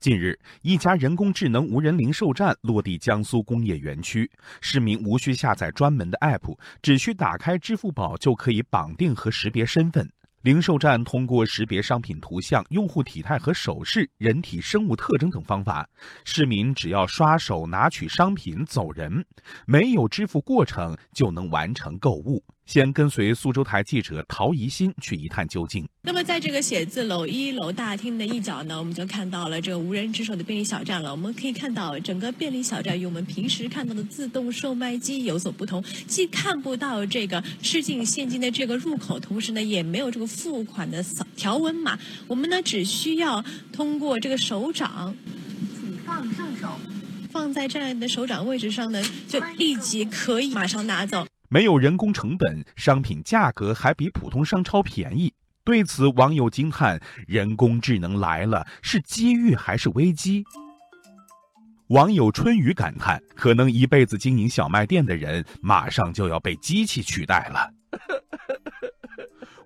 近日，一家人工智能无人零售站落地江苏工业园区，市民无需下载专门的 App，只需打开支付宝就可以绑定和识别身份。零售站通过识别商品图像、用户体态和手势、人体生物特征等方法，市民只要刷手拿取商品走人，没有支付过程就能完成购物。先跟随苏州台记者陶怡欣去一探究竟。那么，在这个写字楼一楼大厅的一角呢，我们就看到了这个无人值守的便利小站了。我们可以看到，整个便利小站与我们平时看到的自动售卖机有所不同，既看不到这个吃进现金的这个入口，同时呢，也没有这个付款的扫条纹码。我们呢，只需要通过这个手掌，请放上手，放在这样的手掌位置上呢，就立即可以马上拿走。没有人工成本，商品价格还比普通商超便宜。对此，网友惊叹：“人工智能来了，是机遇还是危机？”网友春雨感叹：“可能一辈子经营小卖店的人，马上就要被机器取代了。”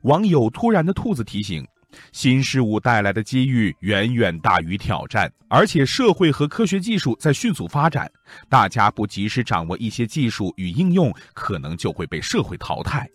网友突然的兔子提醒。新事物带来的机遇远远大于挑战，而且社会和科学技术在迅速发展，大家不及时掌握一些技术与应用，可能就会被社会淘汰。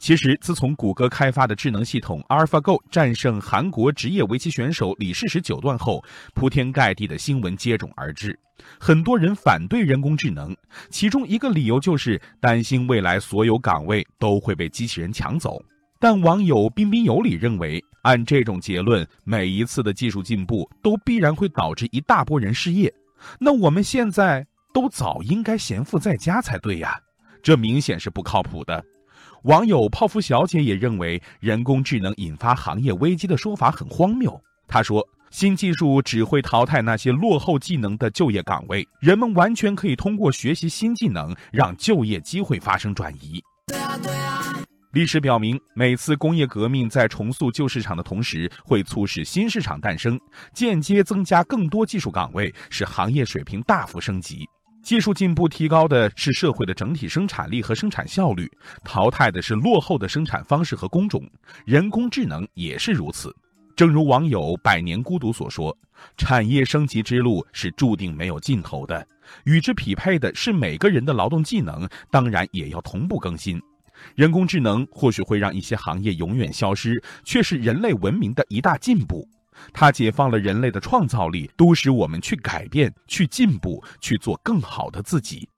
其实，自从谷歌开发的智能系统 AlphaGo 战胜韩国职业围棋选手李世石九段后，铺天盖地的新闻接踵而至，很多人反对人工智能，其中一个理由就是担心未来所有岗位都会被机器人抢走。但网友彬彬有礼认为，按这种结论，每一次的技术进步都必然会导致一大波人失业。那我们现在都早应该闲赋在家才对呀，这明显是不靠谱的。网友泡芙小姐也认为，人工智能引发行业危机的说法很荒谬。她说，新技术只会淘汰那些落后技能的就业岗位，人们完全可以通过学习新技能，让就业机会发生转移。对啊，对啊。历史表明，每次工业革命在重塑旧市场的同时，会促使新市场诞生，间接增加更多技术岗位，使行业水平大幅升级。技术进步提高的是社会的整体生产力和生产效率，淘汰的是落后的生产方式和工种。人工智能也是如此。正如网友“百年孤独”所说：“产业升级之路是注定没有尽头的，与之匹配的是每个人的劳动技能，当然也要同步更新。”人工智能或许会让一些行业永远消失，却是人类文明的一大进步。它解放了人类的创造力，都使我们去改变、去进步、去做更好的自己。